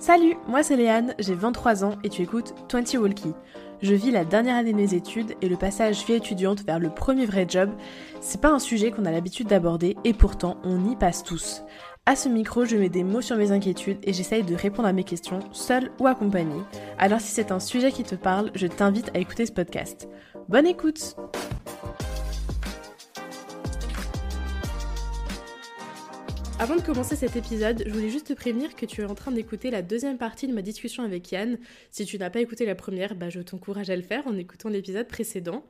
Salut, moi c'est Léane, j'ai 23 ans et tu écoutes 20 Walkie. Je vis la dernière année de mes études et le passage vie étudiante vers le premier vrai job, c'est pas un sujet qu'on a l'habitude d'aborder et pourtant on y passe tous. À ce micro, je mets des mots sur mes inquiétudes et j'essaye de répondre à mes questions, seule ou accompagnée. Alors si c'est un sujet qui te parle, je t'invite à écouter ce podcast. Bonne écoute Avant de commencer cet épisode, je voulais juste te prévenir que tu es en train d'écouter la deuxième partie de ma discussion avec Yann. Si tu n'as pas écouté la première, bah je t'encourage à le faire en écoutant l'épisode précédent.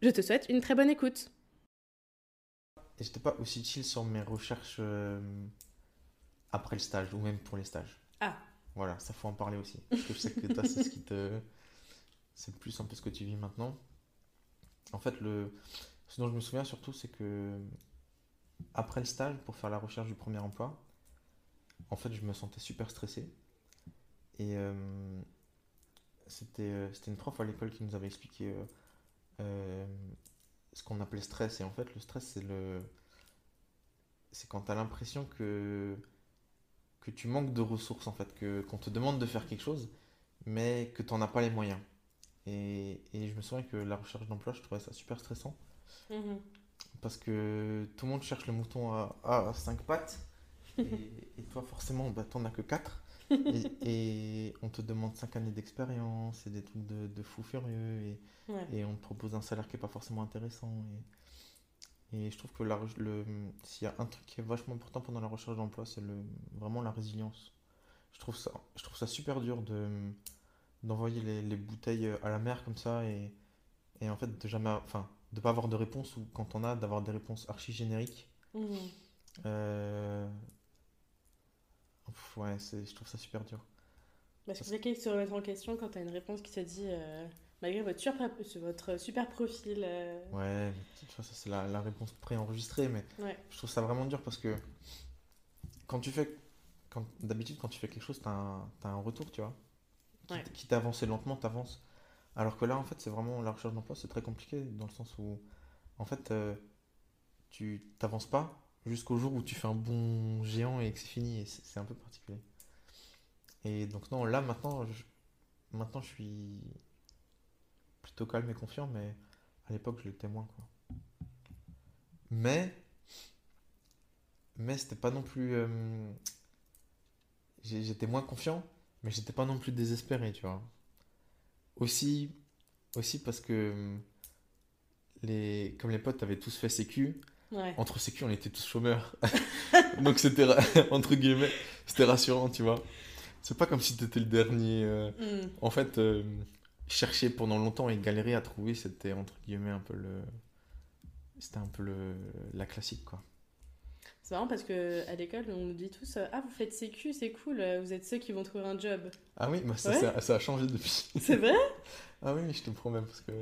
Je te souhaite une très bonne écoute. Et j'étais pas aussi chill sur mes recherches euh, après le stage ou même pour les stages. Ah. Voilà, ça faut en parler aussi. Parce que je sais que toi, c'est ce qui te. C'est plus un peu ce que tu vis maintenant. En fait, le... ce dont je me souviens surtout, c'est que après le stage, pour faire la recherche du premier emploi, en fait, je me sentais super stressé. Et euh, c'était euh, une prof à l'école qui nous avait expliqué euh, euh, ce qu'on appelait stress. Et en fait, le stress, c'est le c'est quand tu as l'impression que que tu manques de ressources, en fait, qu'on te demande de faire quelque chose, mais que tu n'en as pas les moyens. Et, et je me souviens que la recherche d'emploi, je trouvais ça super stressant. Mhm. Parce que tout le monde cherche le mouton à, à 5 pattes. Et, et toi, forcément, bah, t'en as que 4. Et, et on te demande 5 années d'expérience et des trucs de, de fou furieux. Et, Ouais. et on te propose un salaire qui n'est pas forcément intéressant. Et, je trouve que s'il y a un truc qui est vachement important pendant la recherche d'emploi, c'est le, vraiment la résilience. Je trouve ça, je trouve ça super dur de, d'envoyer les, les bouteilles à la mer comme ça et, et en fait de jamais, enfin, de pas avoir de réponse ou quand on a, d'avoir des réponses archi génériques. Mhm. Euh, Ouais, c'est, je trouve ça super dur. Bah, c'est compliqué de se remettre en question quand t'as une réponse qui te dit, euh, malgré votre super, votre super profil. euh, Ouais, toute façon, ça, c'est la, la réponse préenregistrée, mais Ouais. je trouve ça vraiment dur parce que quand tu fais, quand, d'habitude, quand tu fais quelque chose, t'as un, t'as un retour, tu vois. Qui, Ouais. qui t'avance lentement, t'avances. Alors que là, en fait, c'est vraiment la recherche d'emploi, c'est très compliqué dans le sens où, en fait, euh, tu t'avances pas jusqu'au jour où tu fais un bon géant et que c'est fini, c'est un peu particulier. Et donc, non, là, maintenant, je, suis plutôt calme et confiant, mais à l'époque, je l'étais moins, quoi. Mais, mais c'était pas non plus. euh, j'étais moins confiant, mais j'étais pas non plus désespéré, tu vois. Aussi, aussi parce que euh, les, comme les potes avaient tous fait sécu, Ouais. entre sécu, on était tous chômeurs. Donc c'était, entre guillemets, c'était rassurant, tu vois. C'est pas comme si t'étais le dernier. euh, Mhm. En fait, euh, chercher pendant longtemps et galérer à trouver, c'était entre guillemets un peu le. C'était un peu le, la classique, quoi. C'est marrant parce que à l'école, on nous dit tous euh, Ah, vous faites sécu, c'est cool, euh, vous êtes ceux qui vont trouver un job. Ah oui, bah ça, Ouais. ça, ça a changé depuis. C'est vrai? Ah oui, je te promets, parce que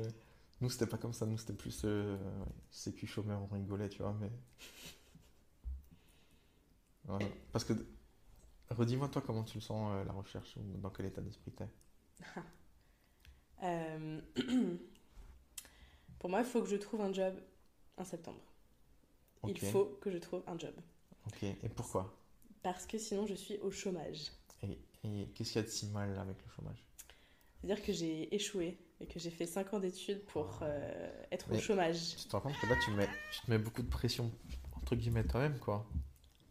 nous, c'était pas comme ça. Nous, c'était plus euh, sécu chômeur, on rigolait, tu vois, mais. Voilà. Parce que. Redis-moi, toi, comment tu le sens, euh, la recherche, ou dans quel état d'esprit t'es? Euh, Pour moi, il faut que je trouve un job en septembre. Il faut que je trouve un job. Ok, et pourquoi? Parce que sinon, je suis au chômage. Et, et qu'est-ce qu'il y a de si mal avec le chômage? C'est-à-dire que j'ai échoué et que j'ai fait 5 ans d'études pour euh, être au chômage. Tu te rends compte que là, tu, mets, tu te mets beaucoup de pression, entre guillemets, toi-même, quoi.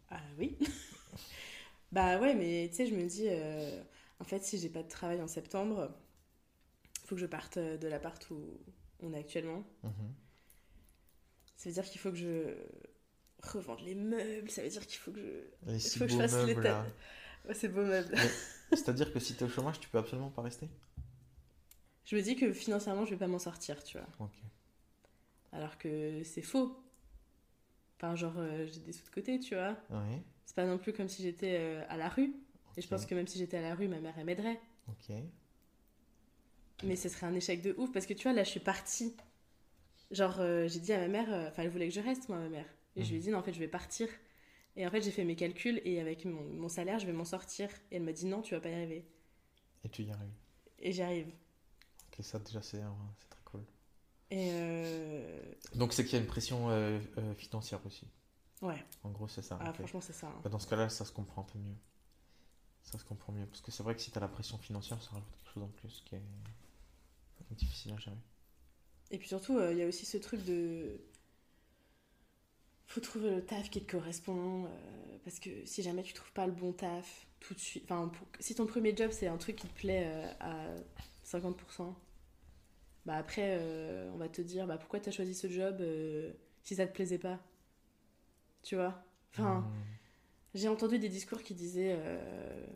Ah oui Bah ouais, mais tu sais, je me dis, euh, en fait, si j'ai pas de travail en septembre, faut que je parte euh, de l'appart où on est actuellement. Mhm. Ça veut dire qu'il faut que je revende les meubles, ça veut dire qu'il faut que je... Les faut que fasse meubles, là. Ouais, ces beaux meubles. C'est-à-dire que si t'es au chômage, tu peux absolument pas rester? Je me dis que financièrement, je vais pas m'en sortir, tu vois. Ok. Alors que c'est faux. Enfin, genre, euh, j'ai des sous de côté, tu vois. Oui, C'est pas non plus comme si j'étais euh, à la rue. Et je pense que même si j'étais à la rue, ma mère, elle m'aiderait. ok. Mais ce serait un échec de ouf parce que tu vois, là, je suis partie. Genre, euh, j'ai dit à ma mère, euh, enfin, elle voulait que je reste, moi, ma mère. Et je lui ai Mhm. dit, non, en fait, je vais partir. Et en fait, j'ai fait mes calculs et avec mon, mon salaire, je vais m'en sortir. Et elle m'a dit, non, tu vas pas y arriver. Et tu y arrives. Et j'y arrive. Ok, ça déjà, c'est euh, très cool. Et euh, Donc, c'est qu'il y a une pression euh, financière aussi. ouais, En gros, c'est ça. ah, franchement, c'est ça. hein. Bah, dans ce cas-là, ça se comprend un peu mieux. Ça se comprend mieux. Parce que c'est vrai que si tu as la pression financière, ça rajoute quelque chose en plus qui est difficile à gérer. Et puis surtout, euh, il y a aussi ce truc de. Faut trouver le taf qui te correspond. euh, parce que si jamais tu trouves pas le bon taf tout de suite. Enfin, pour- si ton premier job c'est un truc qui te plaît euh, à 50%, bah après, on va te dire bah pourquoi t'as choisi ce job si ça te plaisait pas? Tu vois? Enfin. Hmm. J'ai entendu des discours qui disaient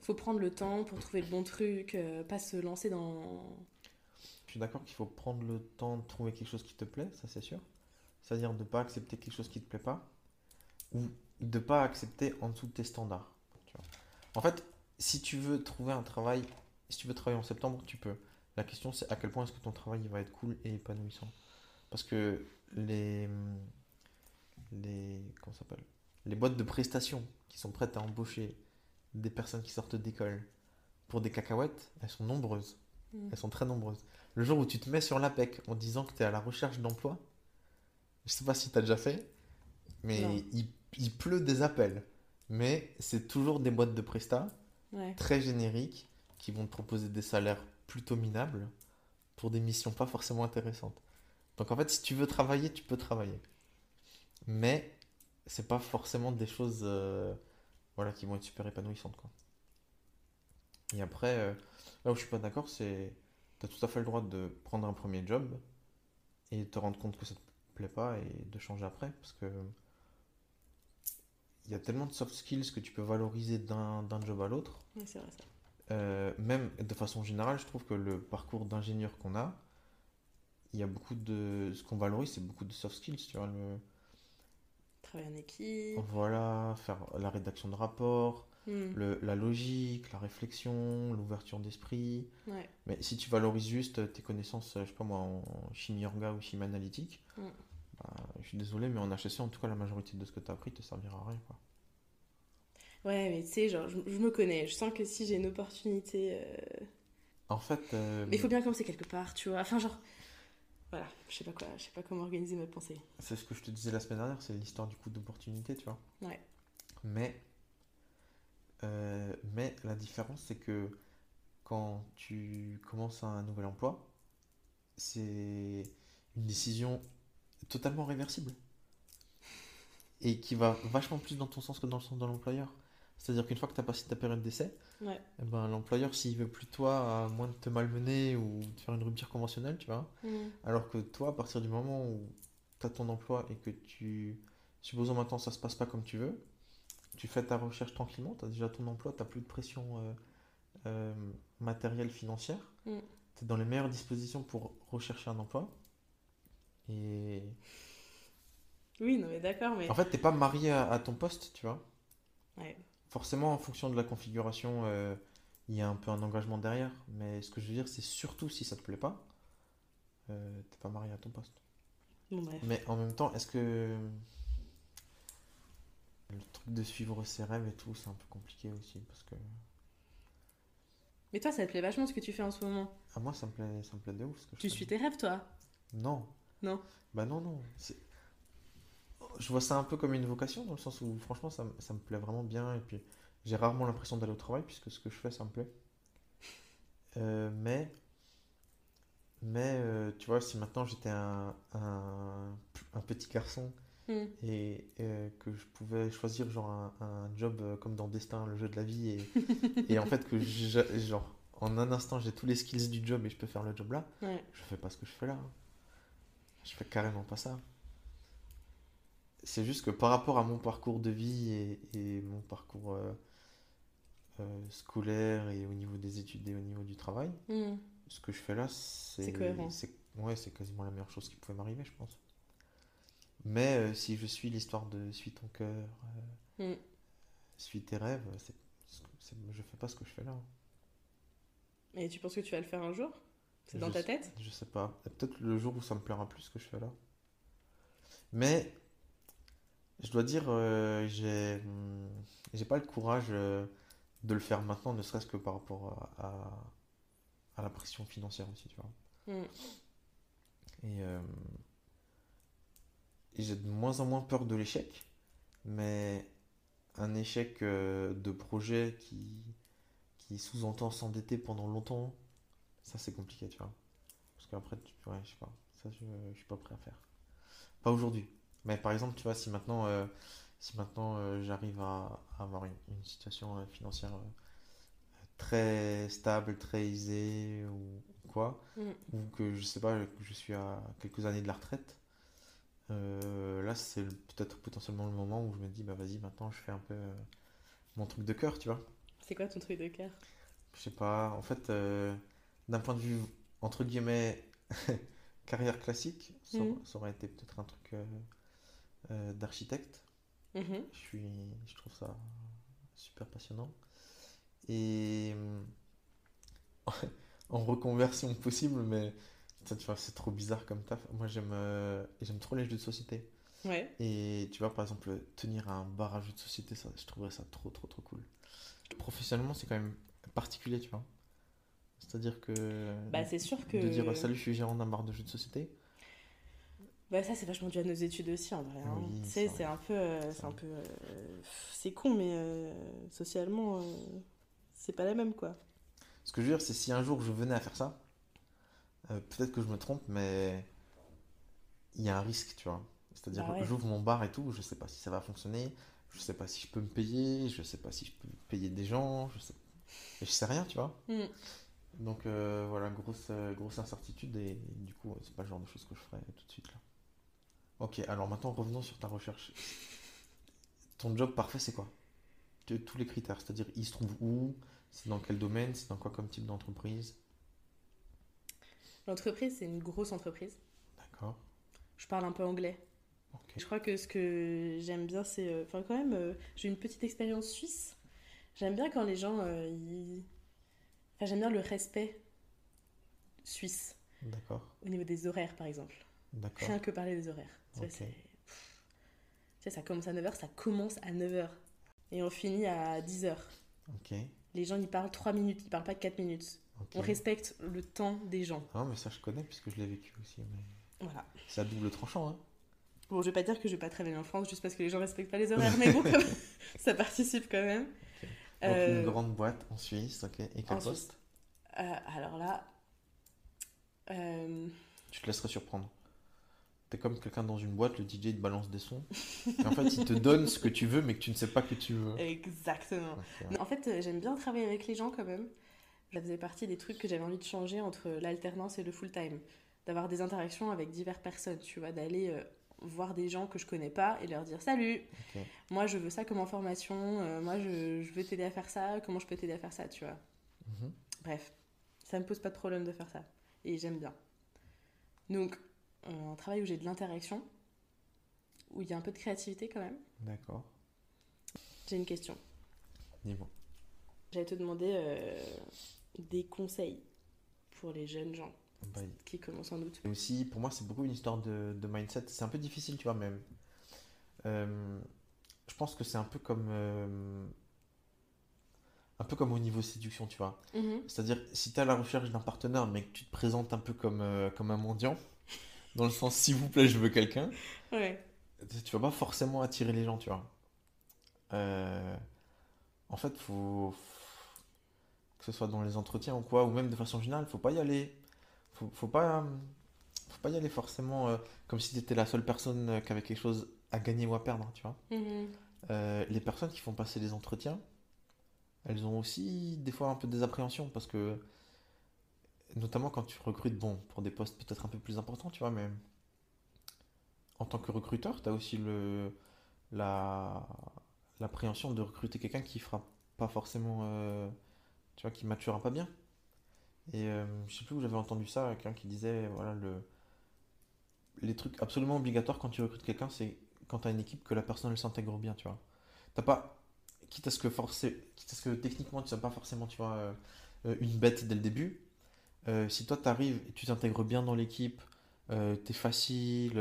faut prendre le temps pour trouver le bon truc, pas se lancer dans. Suis d'accord qu'il faut prendre le temps de trouver quelque chose qui te plaît, ça c'est sûr. C'est-à-dire de ne pas accepter quelque chose qui te plaît pas. Ou de ne pas accepter en dessous de tes standards. tu vois. En fait, si tu veux trouver un travail, si tu veux travailler en septembre, tu peux. La question c'est à quel point est-ce que ton travail il va être cool et épanouissant. Parce que les. Les. Comment s'appelle? Les boîtes de prestations qui sont prêtes à embaucher des personnes qui sortent d'école pour des cacahuètes, elles sont nombreuses. Mm. Elles sont très nombreuses. Le jour où tu te mets sur l'APEC en disant que tu es à la recherche d'emploi, je sais pas si tu as déjà fait, mais il, il pleut des appels. Mais c'est toujours des boîtes de prestat Ouais. très génériques qui vont te proposer des salaires plutôt minables pour des missions pas forcément intéressantes. Donc en fait, si tu veux travailler, tu peux travailler. Mais c'est pas forcément des choses euh, voilà, qui vont être super épanouissantes. Quoi. Et après, euh, là où je suis pas d'accord, c'est tu as tout à fait le droit de prendre un premier job et de te rendre compte que ça te plaît pas et de changer après. Parce que il y a tellement de soft skills que tu peux valoriser d'un job à l'autre. Ouais, c'est vrai ça. Euh, même de façon générale, je trouve que le parcours d'ingénieur qu'on a, il y a beaucoup de. Ce qu'on valorise, c'est beaucoup de soft skills. Tu vois, le... Travailler en équipe. Voilà, faire la rédaction de rapports, Mm. le- la logique, la réflexion, l'ouverture d'esprit. Ouais. Mais si tu valorises juste tes connaissances, je sais pas moi, en chimie orga ou chimie analytique, Mm. bah, je suis désolé, mais en HEC, en tout cas, la majorité de ce que tu as appris te servira à rien. Quoi. Ouais, mais tu sais, genre, je, je me connais. Je sens que si j'ai une opportunité. euh, En fait, euh, Mais il faut bien commencer quelque part, tu vois. Enfin, genre. Voilà, je sais pas quoi, je sais pas comment organiser ma pensée. c'est ce que je te disais la semaine dernière, c'est l'histoire du coup d'opportunité, tu vois. Ouais. Mais, euh, mais la différence, c'est que quand tu commences un nouvel emploi, c'est une décision totalement réversible. Et qui va vachement plus dans ton sens que dans le sens de l'employeur. C'est-à-dire qu'une fois que tu as passé ta période d'essai, Ouais. eh ben, l'employeur, s'il veut plus toi, à moins de te malmener ou de faire une rupture conventionnelle, tu vois, Mm. alors que toi, à partir du moment où tu as ton emploi et que tu, supposons maintenant ça se passe pas comme tu veux, tu fais ta recherche tranquillement, tu as déjà ton emploi, tu plus de pression euh, euh, matérielle, financière, Mm. tu es dans les meilleures dispositions pour rechercher un emploi. Et Oui, non, mais d'accord, mais. en fait, t'es pas marié à, à ton poste, tu vois. Ouais. Forcément, en fonction de la configuration, euh, il y a un peu un engagement derrière. Mais ce que je veux dire, c'est surtout si ça te plaît pas, t'es pas marié à ton poste. Bon, bref. Mais en même temps, est-ce que le truc de suivre ses rêves et tout, c'est un peu compliqué aussi parce que Mais toi, ça te plaît vachement ce que tu fais en ce moment. à moi ça me plaît, ça me plaît de ouf ce que je Tu suis tes rêves, toi? Non. Non. Bah non non. Je vois ça un peu comme une vocation dans le sens où franchement ça, me- ça me plaît vraiment bien et puis j'ai rarement l'impression d'aller au travail puisque ce que je fais ça me plaît. Euh, mais mais euh, tu vois si maintenant j'étais un, un, un petit garçon Mm. et euh, que je pouvais choisir genre un, un job euh, comme dans Destin, le jeu de la vie et, et en fait que je- genre en un instant j'ai tous les skills du job et je peux faire le job là, Ouais. je fais pas ce que je fais là. Je fais carrément pas ça. C'est juste que par rapport à mon parcours de vie et, et mon parcours euh, euh, scolaire et au niveau des études et au niveau du travail, Mm. ce que je fais là, c'est c'est- Ouais, c'est quasiment la meilleure chose qui pouvait m'arriver, je pense. Mais euh, si je suis l'histoire de suis ton cœur, euh, Mm. suis tes rêves, c'est, c'est- je fais pas ce que je fais là. Et tu penses que tu vas le faire un jour? C'est dans Je ta tête? Je sais pas. Peut-être le jour où ça me plaira plus ce que je fais là. Mais je dois dire, euh, j'ai j'ai pas le courage euh, de le faire maintenant, ne serait-ce que par rapport à, à, à la pression financière aussi, tu vois. Mm. Euh, et j'ai de moins en moins peur de l'échec, mais un échec euh, de projet qui, qui sous-entend s'endetter pendant longtemps, ça c'est compliqué, tu vois. Parce qu'après, tu ouais, je sais pas, ça je, je suis pas prêt à faire. Pas aujourd'hui. Mais par exemple, tu vois, si maintenant, euh, si maintenant euh, j'arrive à, à avoir une, une situation euh, financière très stable, très aisée ou quoi, Mm. ou que je sais pas, que je suis à quelques années de la retraite, euh, là c'est peut-être potentiellement le moment où je me dis, bah vas-y, maintenant je fais un peu euh, mon truc de cœur, tu vois. C'est quoi ton truc de cœur? Je sais pas, en fait, euh, d'un point de vue, entre guillemets, carrière classique, ça, Mhm. ça aurait été peut-être un truc d'architecte. Mhm. Je suis, je trouve ça super passionnant. Et en reconversion possible, mais ça, tu vois, c'est trop bizarre comme taf. Moi, j'aime euh, j'aime trop les jeux de société. Ouais. Et tu vois, par exemple, tenir un bar à jeux de société, ça, je trouverais ça trop, trop, trop cool. Professionnellement, c'est quand même particulier, tu vois. C'est-à-dire que Bah, c'est sûr que. de dire salut, je suis gérant d'un bar de jeux de société. Bah, ça, c'est vachement dû à nos études aussi, en vrai. hein. Oui, Tu c'est sais, vrai. c'est un peu. euh, C'est un peu. euh, C'est con, mais socialement, c'est pas la même, quoi. Ce que je veux dire, c'est si un jour je venais à faire ça, euh, peut-être que je me trompe, mais il y a un risque, tu vois. C'est-à-dire que ouais. j'ouvre mon bar et tout, je sais pas si ça va fonctionner, je sais pas si je peux me payer, je sais pas si je peux payer des gens, je sais, et je sais rien, tu vois. Mm. Donc euh, voilà, grosse, euh, grosse incertitude et, du coup, c'est pas le genre de choses que je ferais tout de suite là. Ok, alors maintenant revenons sur ta recherche. Ton job parfait, c'est quoi? De tous les critères, c'est-à-dire il se trouve où, c'est dans quel domaine, c'est dans quoi comme type d'entreprise? L'entreprise, c'est une grosse entreprise. D'accord. Je parle un peu anglais. Je crois que ce que j'aime bien, c'est. euh, Enfin, quand même, euh, j'ai une petite expérience suisse. J'aime bien quand les gens. euh, ils- Enfin, j'aime bien le respect suisse D'accord. au niveau des horaires, par exemple. D'accord. Rien que parler des horaires. Tu vois. Tu sais, ça commence à 9h, ça commence à 9h. Et on finit à 10h. Ok. Les gens, ils parlent 3 minutes, ils parlent pas 4 minutes. On respecte le temps des gens. Ah, mais ça je connais puisque je l'ai vécu aussi, mais Voilà. c'est à double tranchant, hein. Bon, je vais pas dire que je vais pas travailler en France juste parce que les gens respectent pas les horaires, mais bon, ça participe quand même. Donc Euh, une grande boîte en Suisse, ok. Et quel en poste? euh, alors là, euh, Tu te laisserais surprendre. T'es comme quelqu'un dans une boîte, le DJ te balance des sons. Et en fait, il te donne ce que tu veux, mais que tu ne sais pas que tu veux. exactement. Ok. Non, En fait, euh, j'aime bien travailler avec les gens quand même. Ça faisait partie des trucs que j'avais envie de changer entre l'alternance et le full-time. D'avoir des interactions avec diverses personnes, tu vois, d'aller euh, voir des gens que je connais pas et leur dire salut, moi je veux ça comme information, euh, moi je, je veux t'aider à faire ça, comment je peux t'aider à faire ça, tu vois. Mhm. Bref, ça me pose pas de problème de faire ça. Et j'aime bien. Donc, un travail où j'ai de l'interaction, où il y a un peu de créativité quand même. D'accord. J'ai une question. Dis-moi. J'allais te demander euh, des conseils pour les jeunes gens Bah, qui commencent en août. Et aussi, pour moi, c'est beaucoup une histoire de, de mindset. C'est un peu difficile, tu vois, même. Euh, je pense que c'est un peu comme. euh, un peu comme au niveau séduction, tu vois. Mhm. C'est-à-dire, si tu es à la recherche d'un partenaire, mais que tu te présentes un peu comme, euh, comme un mendiant, dans le sens, s'il vous plaît, je veux quelqu'un, Ouais. tu vas pas forcément attirer les gens, tu vois. En fait, faut, que ce soit dans les entretiens ou quoi, ou même de façon générale, faut pas y aller. Faut, faut pas, faut pas y aller forcément euh, comme si tu étais la seule personne euh, qui avait quelque chose à gagner ou à perdre, tu vois. Mhm. Euh, les personnes qui font passer les entretiens, elles ont aussi des fois un peu des appréhensions parce que, notamment quand tu recrutes, bon, pour des postes peut-être un peu plus importants, tu vois, mais en tant que recruteur, tu as aussi le, la, l'appréhension de recruter quelqu'un qui fera pas forcément, euh, tu vois, qui maturera pas bien. Et euh, je sais plus où j'avais entendu ça, quelqu'un qui disait, voilà, le, les trucs absolument obligatoires quand tu recrutes quelqu'un, c'est quand tu as une équipe que la personne s'intègre bien, tu vois. T'as pas, quitte à ce que quitte à ce que techniquement tu sois pas forcément, tu vois, euh, une bête dès le début, euh, si toi t'arrives et tu t'intègres bien dans l'équipe, euh, t'es facile,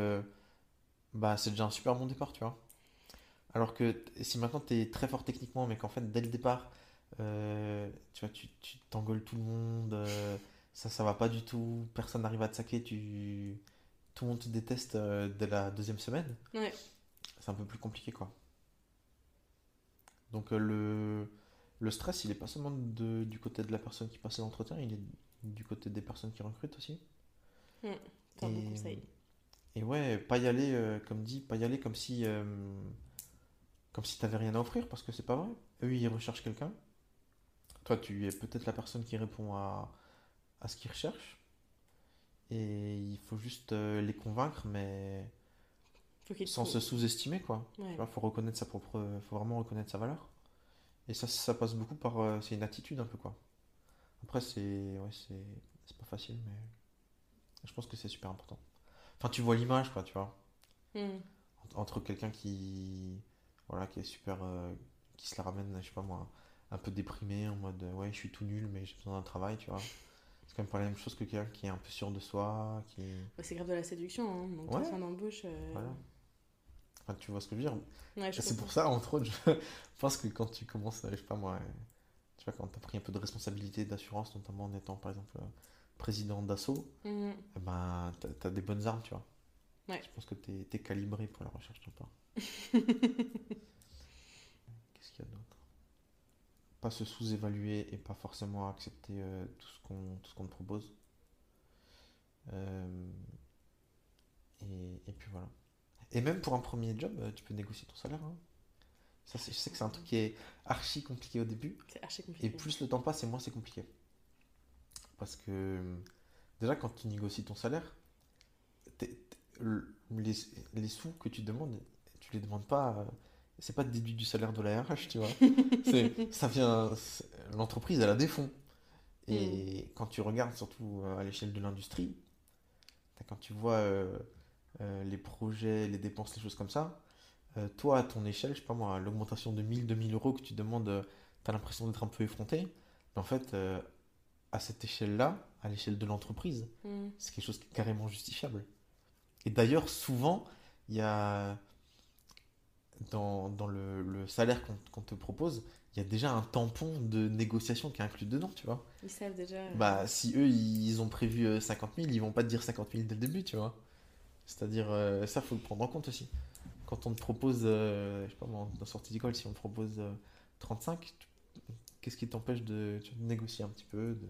bah c'est déjà un super bon décor, tu vois. Alors que si maintenant t'es très fort techniquement, mais qu'en fait dès le départ, euh, tu vois, tu, t'engueules tout le monde, euh, ça ça va pas du tout, personne n'arrive à te saquer, tu, tout le monde te déteste euh, dès la deuxième semaine Ouais. c'est un peu plus compliqué quoi. Donc euh, le, le stress, il est pas seulement de, du côté de la personne qui passe l'entretien, il est du côté des personnes qui recrutent aussi. Mmh, bon conseil. Et ouais, pas y aller, comme dit, pas y aller comme si, comme si t'avais rien à offrir, parce que c'est pas vrai. Eux, ils recherchent quelqu'un. Toi, tu es peut-être la personne qui répond à, à ce qu'ils recherchent. Et il faut juste euh, les convaincre, mais sans se sous-estimer, quoi. Ouais. Tu vois, faut reconnaître sa propre, faut vraiment reconnaître sa valeur. Et ça, ça passe beaucoup par, euh, c'est une attitude un peu, quoi. Après, c'est, ouais, c'est, c'est pas facile, mais je pense que c'est super important. Enfin, tu vois l'image, quoi, tu vois. Entre- entre quelqu'un qui voilà qui est super euh, qui se la ramène je sais pas moi un peu déprimé en mode euh, ouais je suis tout nul mais j'ai besoin d'un travail tu vois c'est quand même pas la même chose que quelqu'un qui est un peu sûr de soi qui Ouais, c'est grave de la séduction, hein. donc Ouais. entretien d'embauche. euh, voilà enfin tu vois ce que je veux dire Ouais, c'est pour ça entre autres je pense que quand tu commences euh, je sais pas moi tu vois quand t'as pris un peu de responsabilité d'assurance notamment en étant par exemple président d'assaut Mmh. eh ben t'as, t'as des bonnes armes tu vois Ouais. je pense que t'es, t'es calibré pour la recherche d'emploi Qu'est-ce qu'il y a d'autre? Pas se sous-évaluer et pas forcément accepter euh, tout ce qu'on tout ce qu'on te propose. Euh, et, et puis voilà. Et même pour un premier job, euh, tu peux négocier ton salaire. hein. Ça, je sais que c'est un truc qui est archi compliqué au début. C'est archi Et compliqué. plus le temps passe, et moins c'est compliqué. Parce que déjà, quand tu négocies ton salaire, les, les sous que tu demandes, tu les demandes pas. C'est pas déduit du salaire de la RH, tu vois. Ça vient. L'entreprise, elle a des fonds. Et quand tu regardes, surtout euh, à l'échelle de l'industrie, quand tu vois euh, euh, les projets, les dépenses, les choses comme ça, euh, toi, à ton échelle, je sais pas moi, l'augmentation de 1000, 2000 euros que tu demandes, euh, t'as l'impression d'être un peu effronté. Mais en fait, à cette échelle-là, à l'échelle de l'entreprise, Mmh. c'est quelque chose qui est carrément justifiable. Et d'ailleurs, souvent, il y a dans, dans le, le salaire qu'on te propose, il y a déjà un tampon de négociation qui est inclus dedans, tu vois. Ils savent déjà. euh, Bah, si eux, ils ont prévu euh, 50 000, ils vont pas te dire 50 000 dès le début, tu vois. C'est-à-dire, euh, ça, faut le prendre en compte aussi. Quand on te propose, euh, je sais pas moi, dans sortie d'école, si on te propose euh, 35, tu- qu'est-ce qui t'empêche de, négocier un petit peu de...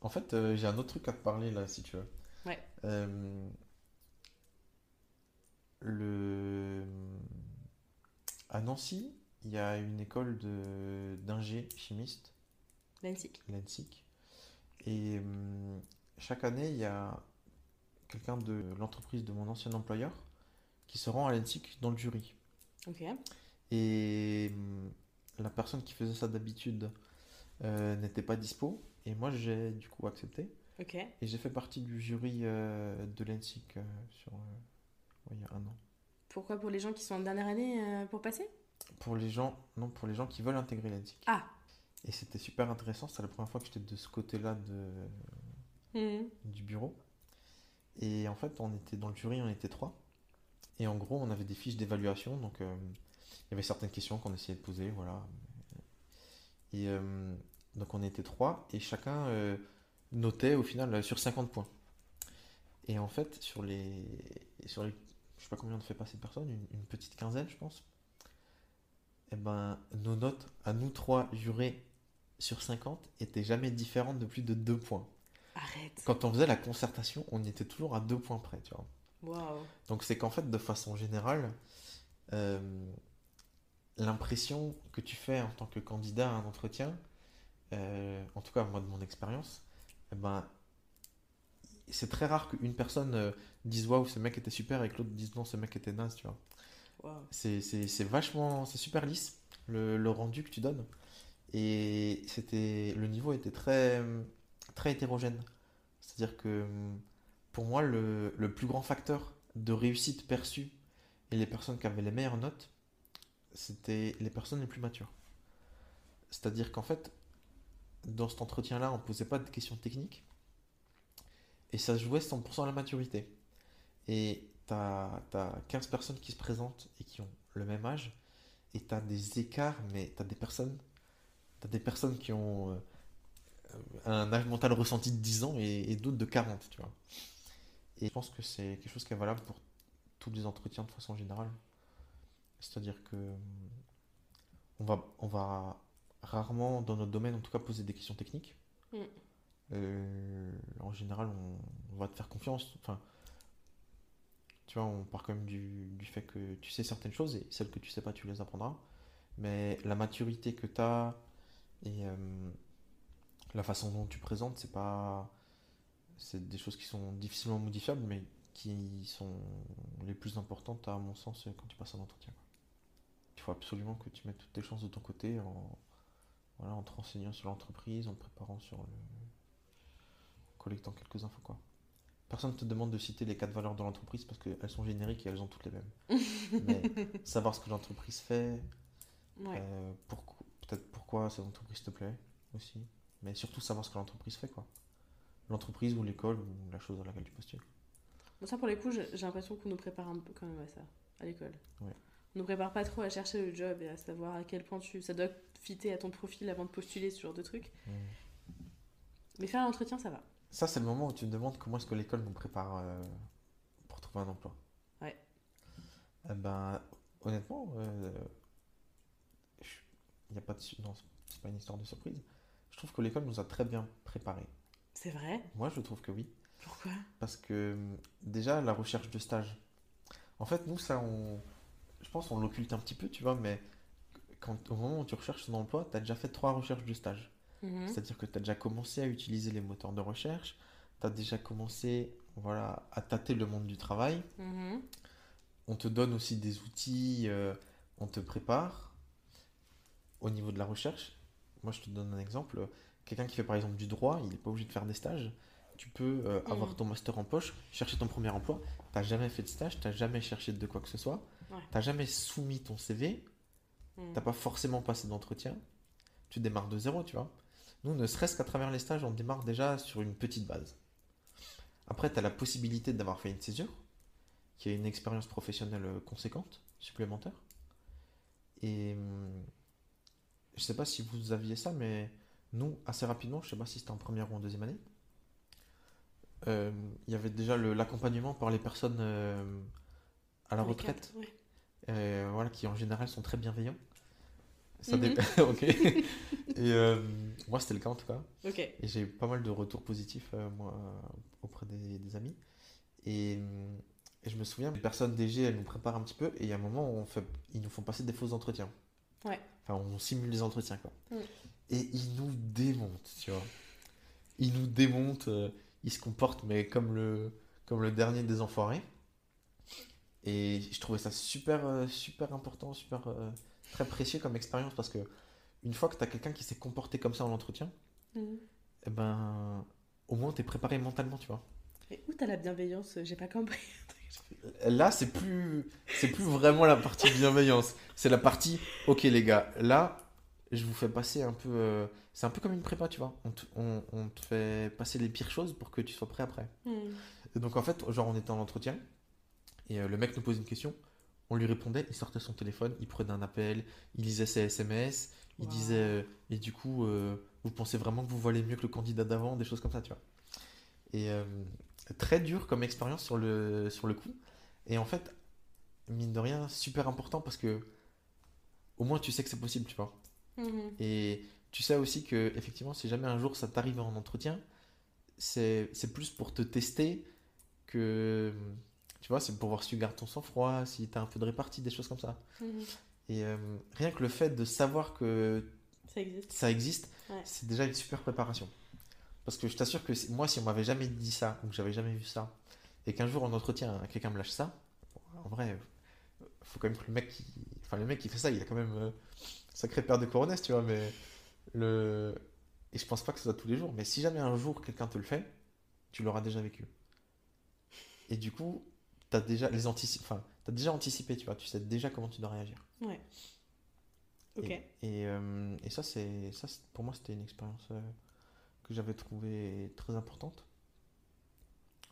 En fait, euh, j'ai un autre truc à te parler là, si tu veux. Ouais. Le... À Nancy, il y a une école de d'ingé chimiste L'ANSIC. l'ENSIC. Et hum, chaque année, il y a quelqu'un de l'entreprise de mon ancien employeur qui se rend à l'ENSIC dans le jury. Ok. Et hum, la personne qui faisait ça d'habitude euh, n'était pas dispo. Et moi, j'ai du coup accepté. Ok. Et j'ai fait partie du jury euh, de l'ENSIC euh, sur, euh, ouais, il y a un an. Pourquoi pour les gens qui sont en dernière année euh, pour passer? Pour les gens, non, pour les gens qui veulent intégrer l'ENSIC. Ah Et c'était super intéressant. C'est la première fois que j'étais de ce côté-là de, Mmh. du bureau. Et en fait, on était dans le jury, on était trois. Et en gros, on avait des fiches d'évaluation. Donc, euh, il y avait certaines questions qu'on essayait de poser. Voilà. Et euh, donc, on était trois. Et chacun euh, notait au final sur 50 points. Et en fait, sur les, sur les. Je sais pas combien on fait passer de personnes, une, une petite quinzaine, je pense. Et ben, nos notes, à nous trois jurés sur 50, étaient jamais différentes de plus de deux points. Arrête. Quand on faisait la concertation, on était toujours à deux points près, tu vois. Waouh. Donc c'est qu'en fait, de façon générale, euh, l'impression que tu fais en tant que candidat à un entretien, euh, en tout cas moi de mon expérience, eh ben, c'est très rare qu'une personne euh, dise waouh ce mec était super et que l'autre dise non ce mec était naze, tu vois. C'est- c'est vachement, c'est super lisse le, le rendu que tu donnes. Et c'était, le niveau était très, très hétérogène. C'est-à-dire que pour moi, le, le plus grand facteur de réussite perçue et les personnes qui avaient les meilleures notes, c'était les personnes les plus matures. C'est-à-dire qu'en fait, dans cet entretien-là, on ne posait pas de questions techniques et ça se jouait 100% à la maturité. Et tu as, 15 personnes qui se présentent et qui ont le même âge et tu as des écarts, mais tu as des personnes, t'as des personnes qui ont euh, un âge mental ressenti de 10 ans et, d'autres de 40, tu vois. Et je pense que c'est quelque chose qui est valable pour tous les entretiens de façon générale. C'est-à-dire que on va, on va rarement, dans notre domaine en tout cas, poser des questions techniques. Mm. Euh, en général, on, va te faire confiance. Enfin, tu vois, on part quand même du, fait que tu sais certaines choses et celles que tu sais pas, tu les apprendras. Mais la maturité que tu as et euh, la façon dont tu présentes, c'est pas. C'est des choses qui sont difficilement modifiables, mais qui sont les plus importantes à mon sens quand tu passes un entretien. Il faut absolument que tu mettes toutes tes chances de ton côté en, voilà, en te renseignant sur l'entreprise, en te préparant sur le. Collectant quelques infos, quoi. Personne ne te demande de citer les quatre valeurs de l'entreprise parce qu'elles sont génériques et elles ont toutes les mêmes. Mais savoir ce que l'entreprise fait, Ouais. euh, peut-être pourquoi cette entreprise te plaît aussi, mais surtout savoir ce que l'entreprise fait, quoi. L'entreprise ou l'école ou la chose à laquelle tu postules. Bon, ça, pour les coups, j'ai l'impression qu'on nous prépare un peu quand même à ça, à l'école. Ouais. On nous prépare pas trop à chercher le job et à savoir à quel point tu... ça doit fitter à ton profil avant de postuler ce genre de truc. Mais faire l'entretien, ça va. Ça, c'est le moment où tu te demandes comment est-ce que l'école nous prépare euh, pour trouver un emploi. Ouais. Eh ben, honnêtement, il n'y a pas de... Non, c'est pas une histoire de surprise. Je trouve que l'école nous a très bien préparés. C'est vrai? Moi, je trouve que oui. Pourquoi? Parce que hum, déjà, la recherche de stage. En fait, nous, ça, on... je pense on l'occulte un petit peu, tu vois, mais quand, au moment où tu recherches ton emploi, tu as déjà fait trois recherches de stage. Mhm. C'est-à-dire que tu as déjà commencé à utiliser les moteurs de recherche, tu as déjà commencé voilà, à tâter le monde du travail. Mhm. On te donne aussi des outils, euh, on te prépare au niveau de la recherche. Moi, je te donne un exemple. Quelqu'un qui fait par exemple du droit, il n'est pas obligé de faire des stages. Tu peux euh, avoir Mhm. ton master en poche, chercher ton premier emploi. Tu jamais fait de stage, tu jamais cherché de quoi que ce soit. Ouais. Tu jamais soumis ton CV. Mhm. T'as pas forcément passé d'entretien. Tu démarres de zéro, tu vois. Nous, ne serait-ce qu'à travers les stages, on démarre déjà sur une petite base. Après, tu as la possibilité d'avoir fait une césure, qui est une expérience professionnelle euh, conséquente, supplémentaire. Et hum, je sais pas si vous aviez ça, mais nous, assez rapidement, je sais pas si c'était en première ou en deuxième année, euh, il y avait déjà l'accompagnement par les personnes euh, à la Les retraite quatre, ouais. euh, voilà, qui en général sont très bienveillants. Ça Mhm. dépend. ok. Et euh, moi, c'était le cas en tout cas. Ok. Et j'ai eu pas mal de retours positifs, euh, moi, auprès des, des amis. Et, et je me souviens, les personnes DG, elles nous préparent un petit peu. Et il y a un moment où on fait, ils nous font passer des faux entretiens. Ouais. Enfin, on simule les entretiens, quoi. Mm. Et ils nous démontent, tu vois. Ils nous démontent. euh, ils se comportent, mais comme le, comme le dernier des enfoirés. Et je trouvais ça super, euh, super important, super, euh, très précieux comme expérience parce que une fois que tu as quelqu'un qui s'est comporté comme ça en entretien, Mhm. eh ben, au moins tu es préparé mentalement, tu vois. Mais où t'as la bienveillance? J'ai pas compris. Là, c'est plus, c'est plus vraiment la partie bienveillance. C'est la partie, ok les gars, là, je vous fais passer un peu. euh, c'est un peu comme une prépa, tu vois. On te, on- on te fait passer les pires choses pour que tu sois prêt après. Mhm. Et donc en fait, genre on était en entretien et euh, le mec nous pose une question, on lui répondait, il sortait son téléphone, il prenait un appel, il lisait ses SMS, il Wow. disait euh, et du coup euh, vous pensez vraiment que vous valez mieux que le candidat d'avant, des choses comme ça, tu vois. Et euh, très dur comme expérience sur le sur le coup. Et en fait, mine de rien, super important parce que au moins tu sais que c'est possible, tu vois. Mhm. Et tu sais aussi que, effectivement, si jamais un jour ça t'arrive en entretien, c'est plus pour te tester que. Tu vois, c'est pour voir si tu gardes ton sang-froid, si tu as un peu de répartie, des choses comme ça. Mhm. Et euh, rien que le fait de savoir que Ça existe. ça existe, Ouais. c'est déjà une super préparation. Parce que je t'assure que moi, si on m'avait jamais dit ça, ou que j'avais jamais vu ça, et qu'un jour en entretien, quelqu'un me lâche ça, en vrai, faut quand même que le mec qui, enfin, le mec qui fait ça, il a quand même euh, sacré paire de coronesses, tu vois, mais le. Et je pense pas que ce soit tous les jours, mais si jamais un jour quelqu'un te le fait, tu l'auras déjà vécu. Et du coup, t'as déjà les antici... enfin, t'as déjà anticipé, tu vois, tu sais déjà comment tu dois réagir. Ouais. Ok. Et, et, euh, et ça, c'est, ça, pour moi, c'était une expérience euh, que j'avais trouvée très importante.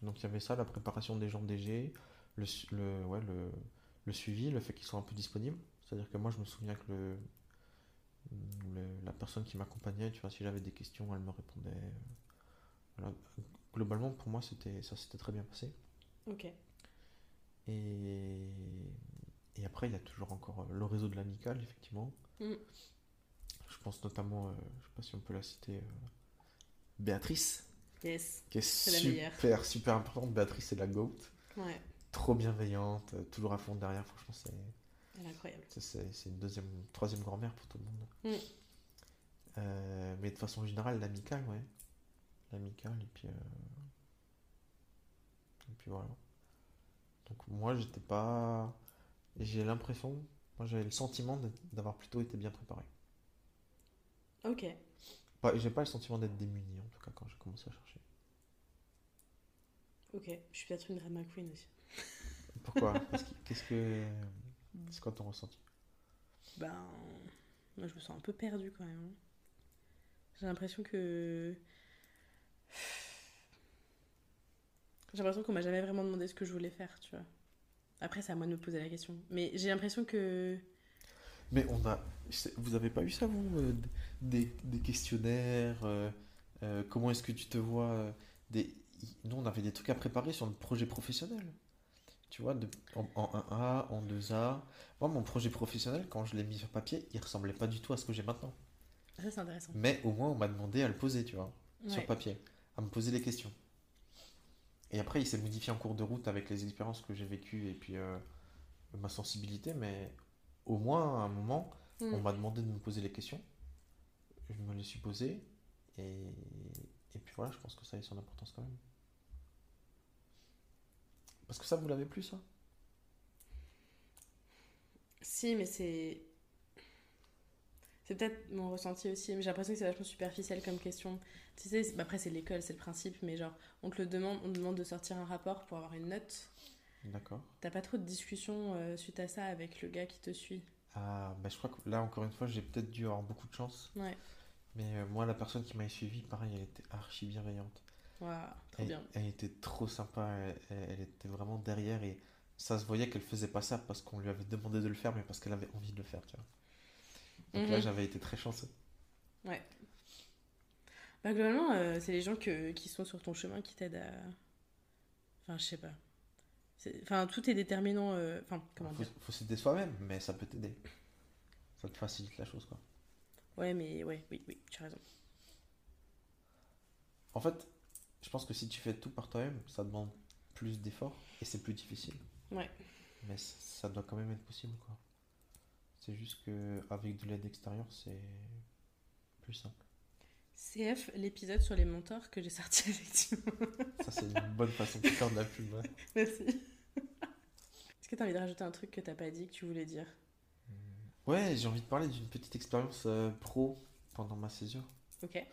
Donc, il y avait ça, la préparation des gens DG, le, le, ouais, le, le suivi, le fait qu'ils soient un peu disponibles. C'est-à-dire que moi, je me souviens que le, le- la personne qui m'accompagnait, tu vois, si j'avais des questions, elle me répondait. voilà. Globalement, pour moi, c'était, ça s'était très bien passé. Ok. Et, et après, il y a toujours encore euh, le réseau de l'amical, effectivement. Mm. Je pense notamment, euh, je sais pas si on peut la citer, euh, Béatrice, Yes. qui est, C'est la meilleure. super, super importante. Béatrice, c'est la GOAT. Ouais, Trop bienveillante, euh, toujours à fond derrière. Franchement, c'est elle est incroyable. c'est- une deuxième, troisième grand-mère pour tout le monde. Mm. Euh, mais de façon générale, l'amicale, ouais. L'amicale, et puis. Et puis voilà. Donc moi, j'étais pas. J'ai l'impression, moi j'avais le sentiment d'avoir plutôt été bien préparé. Ok. Pas, j'ai pas le sentiment d'être démuni en tout cas quand j'ai commencé à chercher. Ok. Je suis peut-être une drama queen aussi. Pourquoi? Qu'est-ce qui- Qu'est-ce que. C'est quoi ton ressenti Ben, moi je me sens un peu perdue quand même. J'ai l'impression que. J'ai l'impression qu'on m'a jamais vraiment demandé ce que je voulais faire, tu vois. Après, c'est à moi de me poser la question. Mais j'ai l'impression que. Mais on a. Vous avez pas eu ça, vous euh, des, des questionnaires euh, euh, Comment est-ce que tu te vois des... Nous, on avait des trucs à préparer sur le projet professionnel. Tu vois, de- en, en 1A, en 2A. Moi, mon projet professionnel, quand je l'ai mis sur papier, il ressemblait pas du tout à ce que j'ai maintenant. Ça, c'est intéressant. Mais au moins, on m'a demandé à le poser, tu vois, sur papier, à me poser les questions. Et après, il s'est modifié en cours de route avec les expériences que j'ai vécues et puis euh, ma sensibilité, mais au moins, à un moment, Mm. on m'a demandé de me poser les questions. Je me les suis posées. Et, et puis voilà, je pense que ça a son importance quand même. Parce que ça, vous l'avez plus, ça? Si, mais c'est. C'est peut-être mon ressenti aussi, mais j'ai l'impression que c'est vachement superficiel comme question. Tu sais, bah après c'est l'école, c'est le principe, mais genre, on te le demande, on te demande de sortir un rapport pour avoir une note. D'accord. T'as pas trop de discussion euh, suite à ça avec le gars qui te suit? Ah, bah, je crois que là, encore une fois, j'ai peut-être dû avoir beaucoup de chance. Ouais. Mais euh, moi, la personne qui m'avait suivi, pareil, elle était archi bienveillante. Waouh, trop Elle, bien. elle était trop sympa, elle, elle- elle était vraiment derrière et ça se voyait qu'elle faisait pas ça parce qu'on lui avait demandé de le faire, mais parce qu'elle avait envie de le faire, tu vois. Donc là, Mhm. j'avais été très chanceux. Ouais. Bah, globalement, euh, c'est les gens que, qui sont sur ton chemin qui t'aident à. Enfin, je sais pas. Enfin, tout est déterminant. euh, Enfin, comment faut, dire? faut s'aider soi-même, mais ça peut t'aider. Ça te facilite la chose, quoi. Ouais, mais ouais, oui, oui, tu as raison. En fait, je pense que si tu fais tout par toi-même, ça demande plus d'efforts et c'est plus difficile. Ouais. Mais ça doit quand même être possible, quoi. C'est juste que avec de l'aide extérieure, c'est plus simple. CF, l'épisode sur les mentors que j'ai sorti effectivement. Ça, c'est une bonne façon de faire de la pub. hein. Merci. Est-ce que t'as envie de rajouter un truc que t'as pas dit, que tu voulais dire? Ouais, j'ai envie de parler d'une petite expérience euh, pro pendant ma césure. Ok.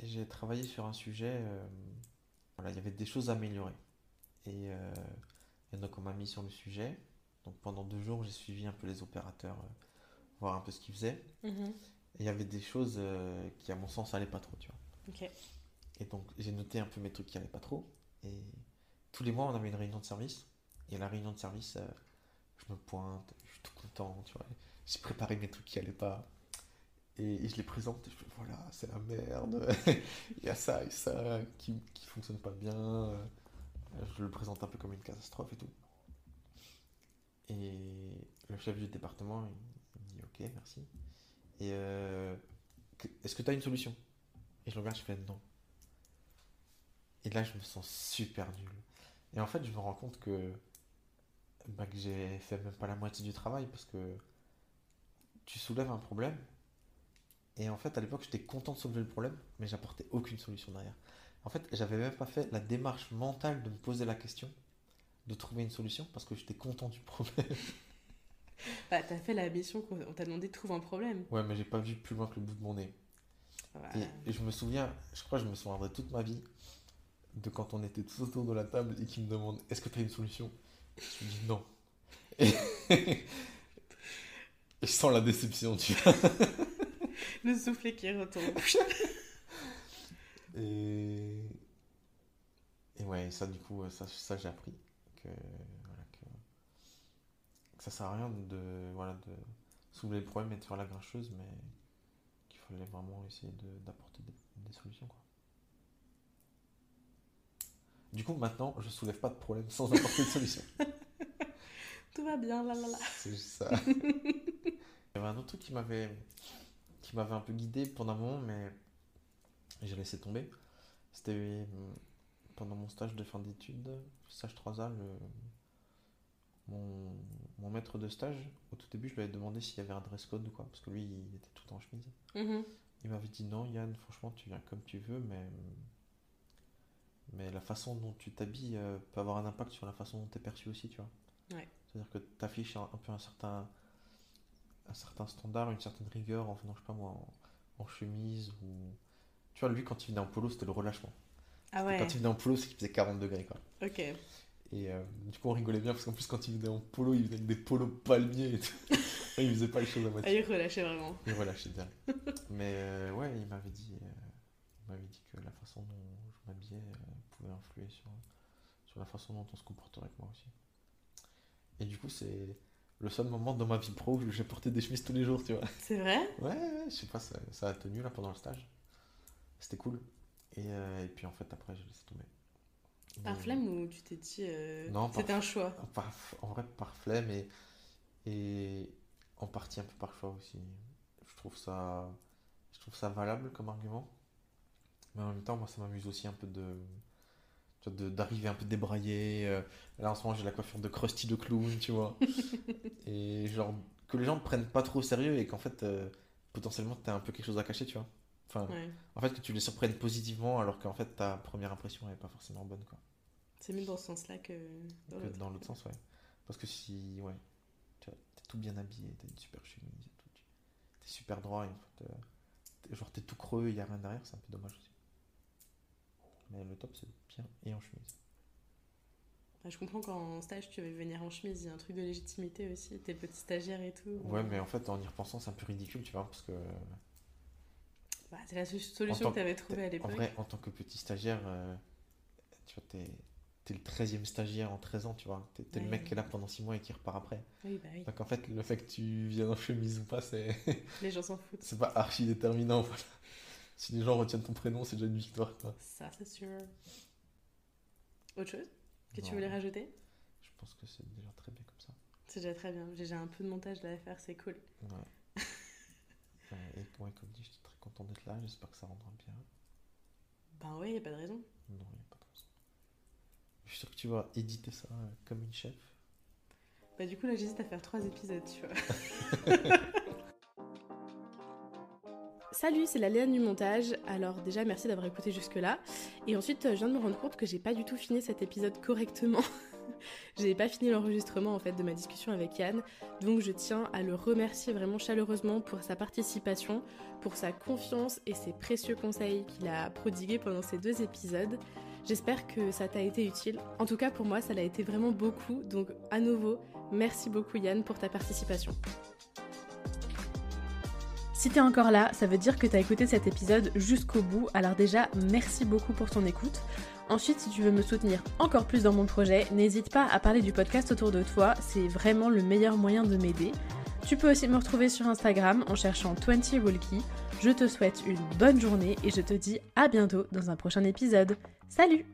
J'ai travaillé sur un sujet, euh, voilà, il y avait des choses à améliorer. Et, euh, et donc on m'a mis sur le sujet. Donc pendant deux jours, j'ai suivi un peu les opérateurs, euh, voir un peu ce qu'ils faisaient. Mhm. Et il y avait des choses euh, qui, à mon sens, allaient pas trop, tu vois. Et donc j'ai noté un peu mes trucs qui allaient pas trop. Et tous les mois, on avait une réunion de service. Et à la réunion de service, euh, je me pointe, je suis tout content, tu vois. J'ai préparé mes trucs qui allaient pas. Et, et je les présente, et je fais voilà, c'est la merde. Il y a ça et ça qui, qui fonctionne pas bien. Je le présente un peu comme une catastrophe et tout. Et le chef du département, il, me dit ok, merci. Et euh, est-ce que tu as une solution? Et je regarde, je fais non. Et là, je me sens super nul. Et en fait, je me rends compte que, bah, que j'ai fait même pas la moitié du travail parce que tu soulèves un problème. Et en fait, à l'époque, j'étais content de soulever le problème, mais j'apportais aucune solution derrière. En fait, j'avais même pas fait la démarche mentale de me poser la question, de trouver une solution, parce que j'étais content du problème. Bah, t'as fait la mission qu'on on t'a demandé de trouver un problème. Ouais, mais j'ai pas vu plus loin que le bout de mon nez. Voilà. Et, et je me souviens, je crois que je me souviendrai toute ma vie de quand on était tous autour de la table et qu'ils me demandent est-ce que tu as une solution? Je lui dis non. Et, je sens la déception, tu vois. Le soufflet qui retombe. Et, et ouais, ça du coup, ça, ça j'ai appris que, voilà, que, que ça sert à rien de, voilà, de soulever le problème et de faire la grincheuse, mais qu'il fallait vraiment essayer de- d'apporter des, des solutions. Quoi. Du coup, maintenant, je soulève pas de problème sans apporter de solution. Tout va bien, là, là, là. C'est juste ça. Et avait un autre truc qui m'avait qui m'avait un peu guidé pendant un moment, mais j'ai laissé tomber. C'était pendant mon stage de fin d'études, stage 3A, le, mon, mon maître de stage, au tout début, je lui avais demandé s'il y avait un dress code ou quoi, parce que lui, il était tout en chemise. Mhm. Il m'avait dit non, Yann, franchement, tu viens comme tu veux, mais, mais la façon dont tu t'habilles euh, peut avoir un impact sur la façon dont tu es perçu aussi, tu vois. Ouais. C'est-à-dire que tu affiches un, un peu un certain, un certain standard, une certaine rigueur en venant, je sais pas moi, en, en chemise ou. Tu vois, lui, quand il venait en polo, c'était le relâchement. Ah ouais, Quand il venait en polo, c'est qu'il faisait 40 degrés, quoi. ok. Et euh, du coup, on rigolait bien parce qu'en plus, quand il venait en polo, il venait avec des polos palmiers et tout. Il faisait pas les choses à Ah, moitié. il relâchait vraiment. Je sais bien. Mais euh, ouais, il m'avait dit, euh, il m'avait dit que la façon dont je m'habillais pouvait influer sur, sur la façon dont on se comporterait avec moi aussi. Et du coup, c'est le seul moment dans ma vie pro où j'ai porté des chemises tous les jours, tu vois. C'est vrai? Ouais, ouais, je sais pas, ça, ça a tenu là pendant le stage. C'était cool. Et, euh, et puis en fait, après, j'ai laissé tomber. Par flemme ou tu t'es dit. euh, Non, C'était un choix. par- en vrai, par flemme et, et en partie un peu par choix aussi. Je trouve ça, je trouve ça valable comme argument. Mais en même temps, moi, ça m'amuse aussi un peu de, d'arriver un peu débraillé. euh, Là, en ce moment, j'ai la coiffure de Krusty le clown, tu vois. et genre, que les gens ne prennent pas trop au sérieux et qu'en fait, euh, potentiellement, tu as un peu quelque chose à cacher, tu vois. Enfin, Ouais. en fait, que tu les surprennes positivement alors qu'en fait, ta première impression n'est pas forcément bonne, quoi. C'est mieux dans ce sens-là que dans l'autre. dans l'autre sens, ouais. Parce que si, ouais, tu t'es tout bien habillé, t'as une super chemise tu- t'es super droit et en fait, euh, t'es- genre t'es tout creux, il y a rien derrière, c'est un peu dommage aussi. Mais le top, c'est bien et en chemise. Bah, je comprends qu'en stage, tu veux venir en chemise. Il y a un truc de légitimité aussi. T'es petit stagiaire et tout. Ouais, mais en fait, en y repensant, c'est un peu ridicule, tu vois, parce que Bah, c'est la so- solution que t'avais t'es- trouvée à en l'époque. vrai, en tant que petit stagiaire, euh, tu vois, t'es t'es le 13e stagiaire en 13 ans, tu vois. T'es t'es le Ouais. mec qui est là pendant 6 mois et qui repart après. Oui, bah oui. Donc en fait, le fait que tu viennes en chemise ou pas, c'est. Les gens s'en foutent. C'est pas archi déterminant, voilà. Si les gens retiennent ton prénom, c'est déjà une victoire, quoi. Ça, c'est sûr. Autre chose que tu voulais rajouter? Je pense que c'est déjà très bien comme ça. C'est déjà très bien. J'ai j'ai un peu de montage là à faire, c'est cool. Ouais. Et ouais, comme dit, j'étais très content d'être là, j'espère que ça rendra bien. Ben oui, y a pas de raison. Non, il n'y a pas de raison. Je suis sûr que tu vas éditer ça euh, comme une chef. Bah du coup là j'hésite à faire trois épisodes, tu vois. Salut, c'est la Léane du montage. Alors déjà merci d'avoir écouté jusque-là. Et ensuite je viens de me rendre compte que j'ai pas du tout fini cet épisode correctement. j'ai pas fini l'enregistrement en fait de ma discussion avec Yann. Donc je tiens à le remercier vraiment chaleureusement pour sa participation, pour sa confiance et ses précieux conseils qu'il a prodigués pendant ces deux épisodes. J'espère que ça t'a été utile. En tout cas pour moi ça l'a été vraiment beaucoup. Donc à nouveau, Merci beaucoup Yann pour ta participation. Si t'es encore là, ça veut dire que t'as écouté cet épisode jusqu'au bout, alors déjà merci beaucoup pour ton écoute. Ensuite, si tu veux me soutenir encore plus dans mon projet, n'hésite pas à parler du podcast autour de toi, c'est vraiment le meilleur moyen de m'aider. Tu peux aussi me retrouver sur Instagram en cherchant 20 Walkie. Je te souhaite une bonne journée et je te dis à bientôt dans un prochain épisode. Salut